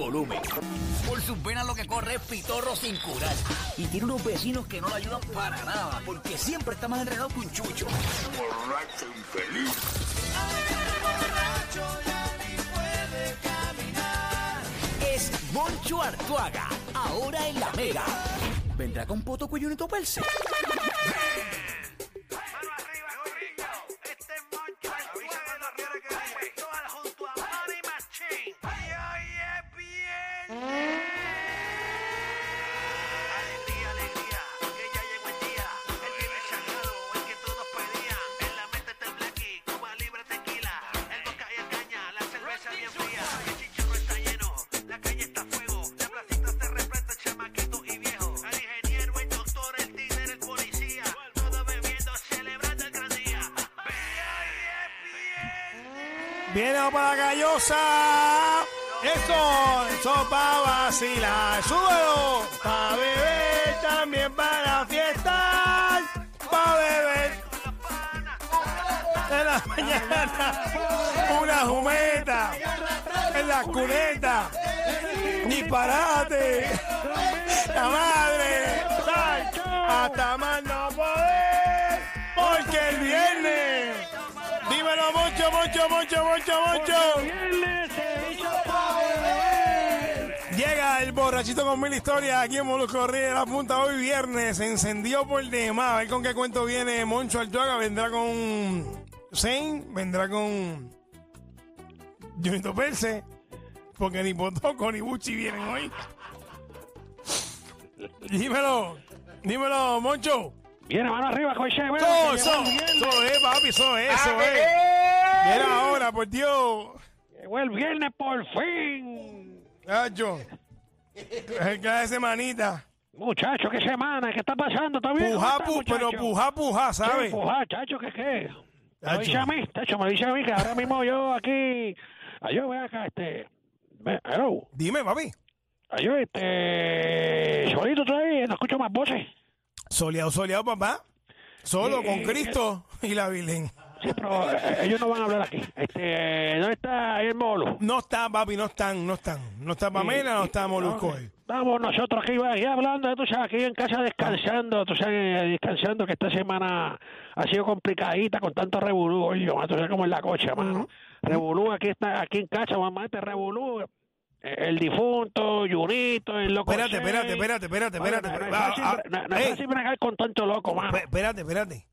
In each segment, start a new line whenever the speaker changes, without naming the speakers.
Volumen. Por sus venas lo que corre es pitorro sin curar. Y tiene unos vecinos que no le ayudan para nada, porque siempre está más enredado que un chucho. Borracho infeliz. Es Moncho Artuaga, ahora en la mega. ¿Vendrá con poto cuello y
Viene para la callosa. Eso, eso para vacilar. Súbelo. Para beber, también para fiestar. Para beber. En la mañana, una jumeta. En la cuneta. Disparate. La madre. Hasta más Moncho, Moncho, Moncho, Moncho, Moncho. Llega el borrachito con mil historias aquí en Molusco Río la punta hoy viernes. Se encendió por demás. A ver con qué cuento viene Moncho Altuaga. Vendrá con Zane, vendrá con Junito Perse. Porque ni Potoco ni Buchi vienen hoy. Dímelo, dímelo, Moncho.
Viene mano arriba, coche.
Eso, eso, eso es, papi, eso es, eso
Ah,
es. Era ahora, por Dios.
Llegó el viernes por fin.
Gacho. Cada semanita.
Muchacho, qué semana, ¿qué está pasando? ¿Está bien?
Pujá,
¿Cómo
pu,
está,
pero pujá, pujá, ¿sabes?
Sí, Pujá, chacho, ¿qué qué? Me lo dice a mí, chacho, me lo dice a mí que ahora mismo yo aquí... Ay, yo, ven acá, este... Hello.
Dime, papi.
Ay, yo, este... Solito todavía, no escucho más voces.
Soleado, soleado, papá. Solo con Cristo y la Virgen.
Sí, pero eh, ellos no van a hablar aquí. Este, ¿dónde está ahí el molo?
No están, papi, no están, no están. No está Pamela, no está Molusco hoy.
Estamos nosotros aquí, aquí hablando, tú sabes, aquí en casa descansando, tú sabes, descansando que esta semana ha sido complicadita con tanto revolú, oye, tú sabes cómo es la cocha, mano. Revolú, aquí está, aquí en casa, mamá, este revolú, eh, el difunto, Junito, el loco.
Espérate, espérate, espérate, espérate, espérate.
No, es fácil, bregar con tanto loco, mano.
esp- Espérate, espérate.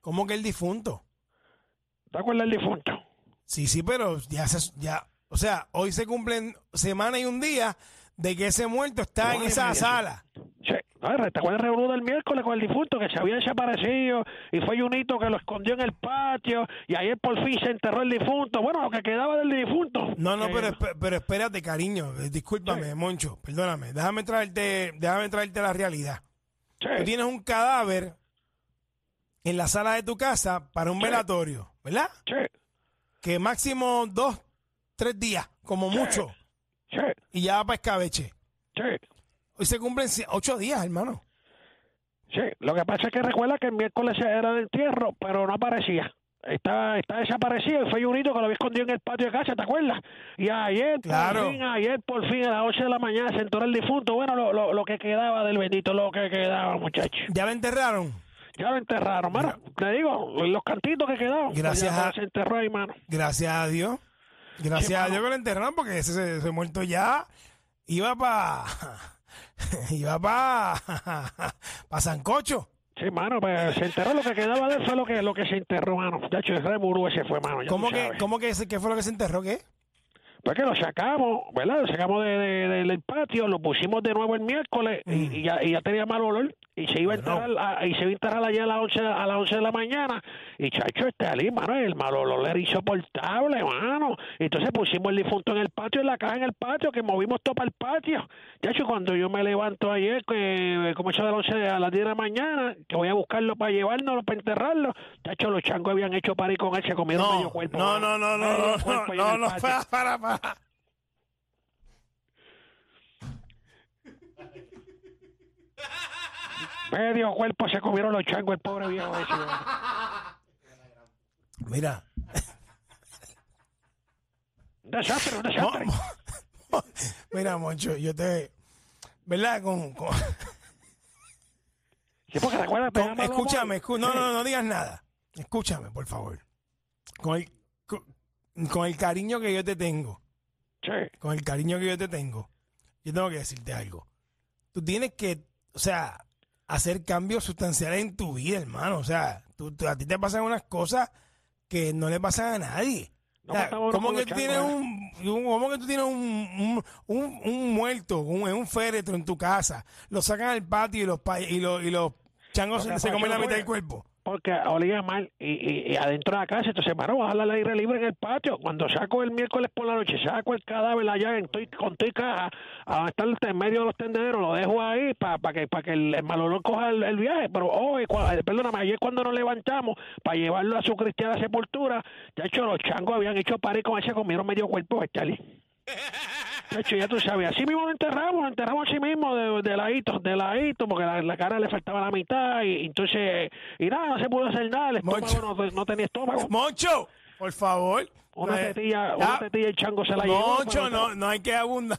¿Cómo que el difunto?
¿Te acuerdas del difunto?
Sí, sí, pero ya se, ya, o sea, hoy se cumplen semana y un día de que ese muerto está en esa sala.
Sí. No, ¿Te acuerdas del revolú del miércoles con el difunto que se había desaparecido y fue Junito que lo escondió en el patio y ayer por fin se enterró el difunto? Bueno, lo que quedaba del difunto.
No, no,
Eh,
pero, pero espérate, cariño. eh, Discúlpame, Moncho, perdóname. Déjame traerte, déjame traerte la realidad.
sí.
Tú tienes un cadáver en la sala de tu casa para un velatorio, ¿verdad?
Sí,
Que máximo dos, tres días, como mucho,
sí,
y ya va para escabeche.
sí.
Hoy se cumplen ocho días, hermano.
Sí, lo que pasa es que recuerda que el miércoles era de entierro, pero no aparecía. Está, está desaparecido y fue Junito que lo había escondido en el patio de casa, ¿te acuerdas? Y ayer,
Claro.
por fin, ayer por fin a las 8 de la mañana se enteró el difunto. Bueno, lo, lo, lo que quedaba del bendito, lo que quedaba, muchacho.
¿Ya lo enterraron?
Ya lo enterraron, mano. Te digo, los cantitos que quedaban.
Gracias a-
Se enterró ahí, mano.
Gracias a Dios. Gracias a Dios que lo enterraron porque ese se, se muerto ya iba para iba para pa Sancocho.
Sí, mano, pues se enterró lo que quedaba de él fue lo que, lo que se enterró, mano. De hecho, el reburú ese fue, mano.
¿Cómo que, cómo que, ese- qué fue lo que se enterró? ¿Qué?
Pues que lo sacamos, ¿verdad? Lo sacamos de, de- de- del patio, lo pusimos de nuevo el miércoles y, y ya, y ya tenía mal olor y se iba a enterrar y se iba a enterrar allá a las 11, a las 11 de la mañana y chacho, este ali, mano, el mal olor era insoportable, mano. Entonces pusimos el difunto en el patio, en la caja en el patio, que movimos todo para el patio. Chacho, cuando yo me levanto ayer, que como eso de las 11 a las 10 de la mañana, que voy a buscarlo para llevárnoslo, para enterrarlo, chacho, los changos habían hecho parir con él, se comieron medio
No,
cuerpo.
no,
mano.
no, no, no,
Medio
no, no,
cuerpo ahí en
no,
el
no,
patio. Medio cuerpo se comieron los changos, el pobre viejo ese.
Mira,
desastre, un desastre.
Mo- mira, Moncho, yo te, ¿verdad? Con, con-
Sí, porque recuerda,
con-
pegamos
escúchame, escu- no, no, no digas nada. Escúchame, por favor. Con el, con, con el cariño que yo te tengo,
Sí.
con el cariño que yo te tengo, yo tengo que decirte algo. Tú tienes que, o sea, hacer cambios sustanciales en tu vida, hermano. O sea, tú, tú- a ti te pasan unas cosas que no le pasan a nadie.
No
O sea, ¿Cómo que tienes
changos,
un, un- cómo que tú tienes un, un, un- muerto, un, un féretro en tu casa? Lo sacan al patio y los, y los, y los changos se, se comen la mitad del cuerpo.
Porque olía mal y, y- adentro de la casa, entonces, mano, vas a darle al aire libre en el patio. Cuando saco el miércoles por la noche, saco el cadáver allá en toy- con tu caja, a estar en medio de los tendederos, lo dejo ahí para que para que el, el coja el, viaje. Pero hoy, cua- eh, perdóname, ayer cuando nos levantamos para llevarlo a su cristiana sepultura, de hecho, los changos habían hecho parir con ese, comieron medio cuerpo, Charlie. De hecho, ya tú sabes, así mismo lo enterramos, lo enterramos así mismo, de, de ladito, de ladito, porque la, la cara le faltaba la mitad, y, entonces, y nada, no se pudo hacer nada, el estómago no, no tenía estómago.
Moncho, por favor.
Una
es-
tetilla, una tetilla el chango se la llevó.
Moncho, no, no hay que abundar.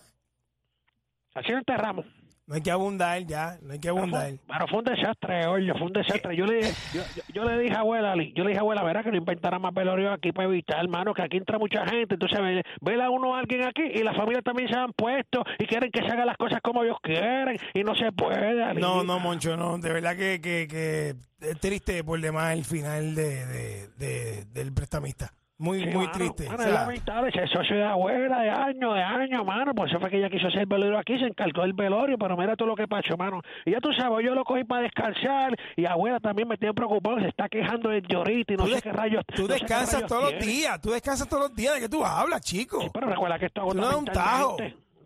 Así lo enterramos.
No hay que abundar ya, no hay que abundar.
fue, pero fue un desastre, oye, fue un desastre. Yo le, dije- yo, yo- yo le dije a abuela, Ali, yo le dije a abuela, verá que no inventara más velorio aquí para evitar, hermano, que aquí entra mucha gente. Entonces, ve, vela uno a alguien aquí y la familia también se han puesto y quieren que se hagan las cosas como ellos quieren y no se puede, Ali.
No, no, Moncho, no. De verdad que, que, que es triste por demás el final de, de, de- del prestamista. Muy,
Sí,
muy
mano,
triste.
mano,
O
es
sea,
lamentable, socio de abuela de años, de años, mano. Por eso fue que ella quiso hacer el velorio aquí, se encargó del velorio, pero mira todo lo que pasó, mano. Y ya tú sabes, yo lo cogí para descansar y abuela también me tiene preocupado, se está quejando de llorita y no sé qué rayos.
tú
no
descansas
rayos
todos los días. Tú descansas todos los días. ¿De qué tú hablas, chico?
Sí, pero recuerda que esto
no das un tajo.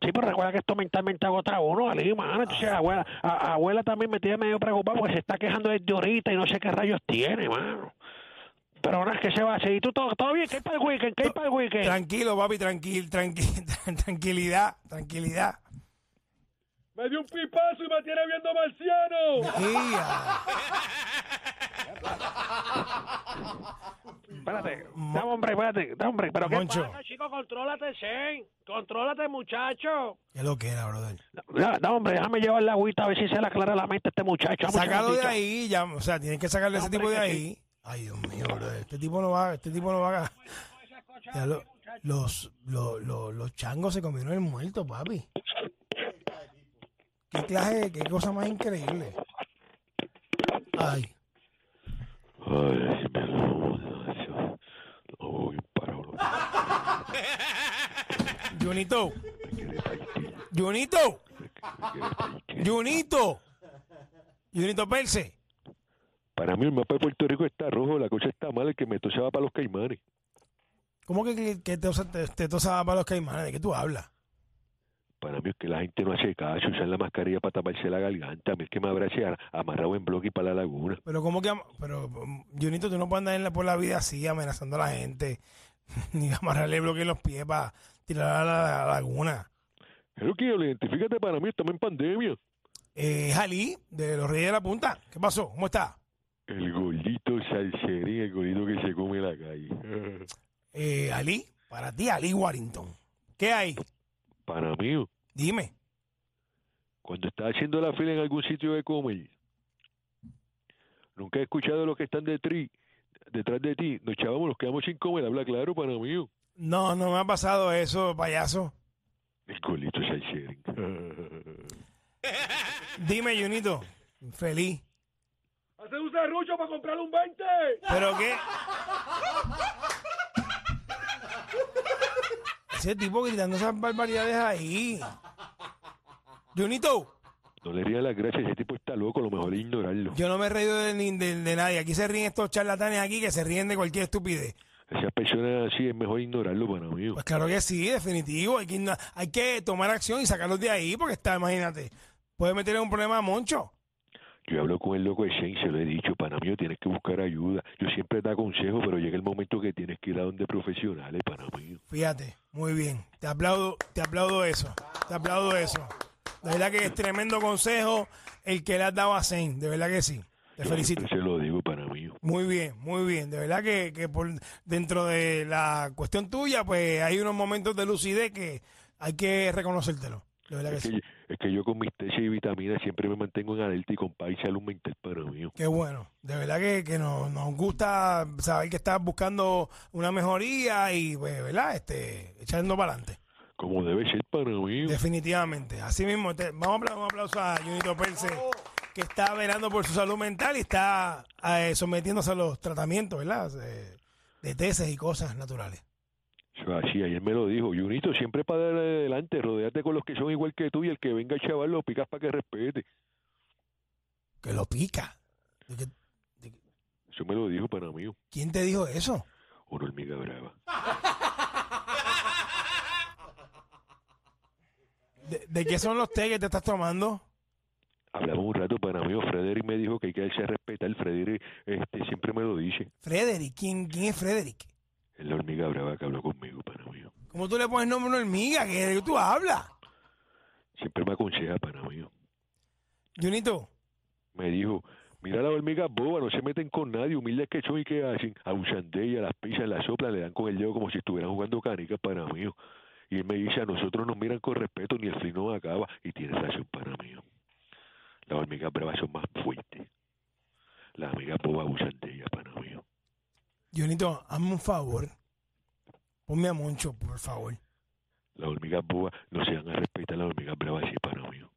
Sí, pero recuerda que esto mentalmente agota a uno, Ali, mano. Entonces, abuela, a- abuela también me tiene medio preocupado porque se está quejando de llorita y no sé qué rayos tiene, mano. Pero ahora es que se va a hacer. ¿Y tú todo, todo bien? ¿Qué hay para el weekend? ¿Qué hay para el weekend?
Tranquilo, papi, tranquil, tranquil, tranquilidad, tranquilidad.
Me dio un pipazo y me tiene viendo marciano.
Ia.
Espérate, dame hombre, espérate, dame hombre, pero qué
Moncho.
pasa, chico, contrólate, Zen, contrólate, muchacho.
¿Qué es lo que era, brother?
Da, hombre, déjame llevar la agüita a ver si se le aclara la mente a este muchacho.
Sácalo de ahí, ya, o sea, tienes que sacarle ese
Hombre,
tipo de ahí. Ay, Dios mío. Este tipo no va, este tipo no va a... Ya lo- los, los, los, los changos se comieron el muerto, papi. Qué clase, qué cosa más increíble. Ay,
Ay, me lo voy parado.
Junito. Junito. Junito. Junito Perse.
Para mí el mapa de Puerto Rico está rojo, la cosa está mala, el que me tosaba para los caimanes.
¿Cómo que, que, que te, te, te tosaba para los caimanes? ¿De qué tú hablas?
Para mí es que la gente no hace caso, usan la mascarilla para taparse la garganta. A mí es que me abrace amarrado en bloque y para la laguna.
Pero cómo que... Pero, um, Junito, tú no puedes andar en la- por la vida así, amenazando a la gente. Ni amarrarle bloque en los pies para tirar a la, a la laguna.
Pero que identifícate para mí, estamos en pandemia.
Eh, Jalí, de los Reyes de la Punta. ¿Qué pasó? ¿Cómo está?
El gordito salserín, el gordito que se come en la calle.
Eh, Ali, para ti, Ali Warrington. ¿Qué hay?
Para mí,
Dime.
cuando estás haciendo la fila en algún sitio de comer, nunca he escuchado a los que están de tri- detrás de ti. Nos chavamos, nos quedamos sin comer, habla claro para mí.
No, no me ha pasado eso, payaso.
El el sharing.
Dime, Junito. Feliz.
Serrucho para comprarle un 20.
¿Pero qué? Ese tipo gritando esas barbaridades ahí. Junito,
No le ría las gracias, ese tipo está loco, lo mejor es ignorarlo.
yo no me he reído de, ni- de- de nadie. Aquí se ríen estos charlatanes aquí que se ríen de cualquier estupidez.
Esas personas así es mejor ignorarlo para mí.
Pues claro que sí, definitivo. Hay que, hay que tomar acción y sacarlos de ahí porque está, imagínate, puede meterle un problema a Moncho.
Yo hablo con el loco de Shane, se lo he dicho, pana mío, tienes que buscar ayuda. Yo siempre te aconsejo, pero llega el momento que tienes que ir a donde profesionales, pana mío.
Fíjate, muy bien. Te aplaudo, te aplaudo eso. Te aplaudo eso. De verdad que es tremendo consejo el que le has dado a Zane. De verdad que sí. Te
Yo
felicito.
se lo digo, pana mío.
Muy bien, muy bien. De verdad que, que por dentro de la cuestión tuya, pues hay unos momentos de lucidez que hay que reconocértelo. De verdad que sí.
Es que yo con mis tesis y vitaminas siempre me mantengo en alerta y con paz y salud mental, pana mío.
Qué bueno. De verdad que, que nos, nos gusta saber que estás buscando una mejoría y, pues, ¿verdad? Este, echando para adelante.
Como debe ser, pana mío.
Definitivamente. Así mismo, te- vamos a dar un aplauso a Junito Perce, que está velando por su salud mental y está eh, sometiéndose a los tratamientos, ¿verdad? Eh, de tesis y cosas naturales.
Así, ayer me lo dijo. Junito, siempre para adelante, rodeate con los que son igual que tú y el que venga chaval lo picas para que respete.
Que lo pica. ¿De qué-
Eso me lo dijo, pana mío.
¿Quién te dijo eso?
Una hormiga brava.
¿De, de qué son los té que te estás tomando?
Hablamos un rato, pana mío. Frederick me dijo que hay que a respetar. Frederick este, siempre me lo dice.
Frederick. ¿Quién, quién es Frederick?
Es la hormiga brava que habló conmigo, pana mío.
¿Cómo tú le pones nombre a una hormiga? ¿Qué de qué tú hablas?
Siempre me aconseja, pana mío.
Junito,
Me dijo, mira las hormigas bobas, no se meten con nadie, humildes que son y que hacen. Abusan de ellas, las pisan, las soplan, le dan con el dedo como si estuvieran jugando canicas, pana mío. Y él me dice, a nosotros nos miran con respeto, ni el frío nos acaba. Y tiene razón, pana mío. Las hormigas bravas son más fuertes. Las hormigas bobas abusan de ellas, pana mío.
Junito, hazme un favor. Ponme a Moncho, por favor.
Las hormigas bobas no se van a respetar, las hormigas bravas sí, pana mío.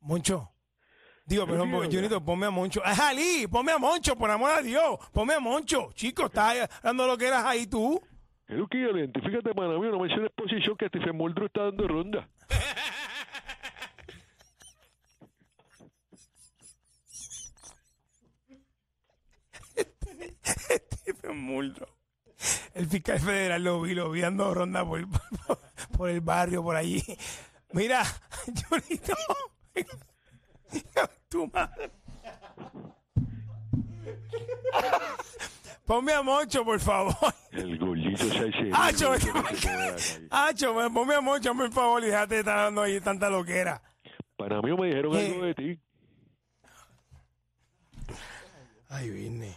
Moncho. Digo,
Pero.
Junito, ponme a Moncho. ¡Es Ali! Ponme a Moncho, por amor a Dios. Ponme a Moncho. Chico, estás dando lo que eras ahí tú.
Es lo que identifícate, pana mío, no menciones posición que Stephen Muldrow está dando ronda.
Stephen Muldrow. El fiscal federal lo vi, lo vi dando ronda por, por, por el barrio, por allí. Mira, Junito. tu madre. Ponme a Moncho, por favor.
El que se queda en la calle.
Acho, me- ponme a Moncho, por favor, y déjate de estar dando ahí tanta loquera.
Para mí me dijeron
Eh.
algo de ti.
Ay, vine.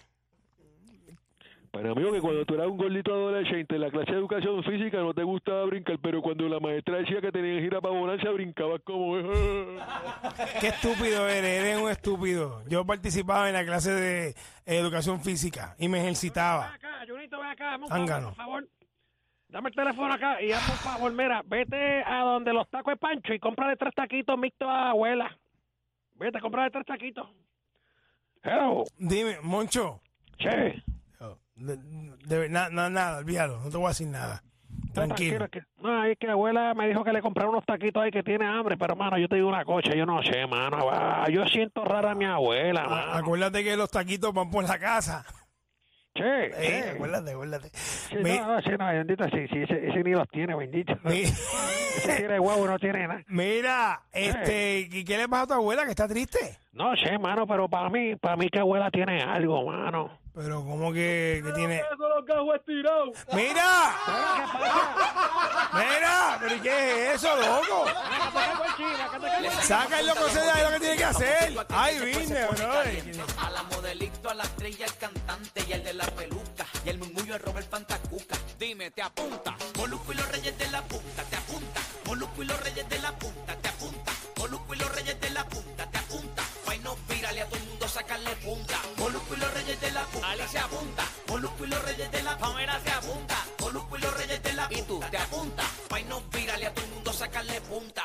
Para mí que cuando tú eras un gordito adolescente en la clase de educación física no te gustaba brincar, pero cuando la maestra decía que tenías que ir a brincabas como...
Qué estúpido eres, eres un estúpido. Yo participaba en la clase de educación física y me ejercitaba.
Ven acá, Junito, ven acá, dame un
Zángano.
favor, por favor. Dame el teléfono acá y hazme un favor, mira, vete a donde los tacos de Pancho y cómprale tres taquitos mixtos a la abuela. Vete, cómprale tres taquitos. Hello,
Dime, Moncho.
che.
De, de- na- na- nada, olvídalo, no te voy a decir nada. Tranquilo.
es que, no, es que la abuela me dijo que le compraron unos taquitos ahí que tiene hambre, pero mano, yo te digo una cosa, yo no sé, mano. ah, yo siento rara a mi abuela, mano.
acuérdate que los taquitos van por la casa.
Che,
Eh,
che.
acuérdate, acuérdate.
Sí,
Mi-
no, no, sí, no, bendito, sí, sí, ese, ese ni los tiene, bendito.
mi-
Tiene huevo, no tiene nada.
mira, este, ¿y qué le pasa a tu abuela que está triste?
No sé, mano, pero para mí, para mí que abuela tiene algo, mano.
Pero como que, que tiene.
los gajos estirados.
¡Mira!
¿Qué pasa?
¡Mira! ¿Pero y qué es eso, loco? Saca el loco ese de ahí lo que tiene que hacer. Ay, vine, bro.
A la modelito, a la estrella, al cantante y el de la peluca. Y el murmullo de Robert Pantacuca. Dime, te apunta. Y los reyes de la punta, te apunta. Molusco y los reyes de la punta, te apunta. Guay no vírale a todo el mundo, sacarle punta. Molusco y los reyes de la punta. Ali se apunta. Molusco y los reyes de la. Pamela se apunta. Molusco y los reyes de la punta. Y tú te apuntas, pa' no virale a tu mundo, sacarle punta.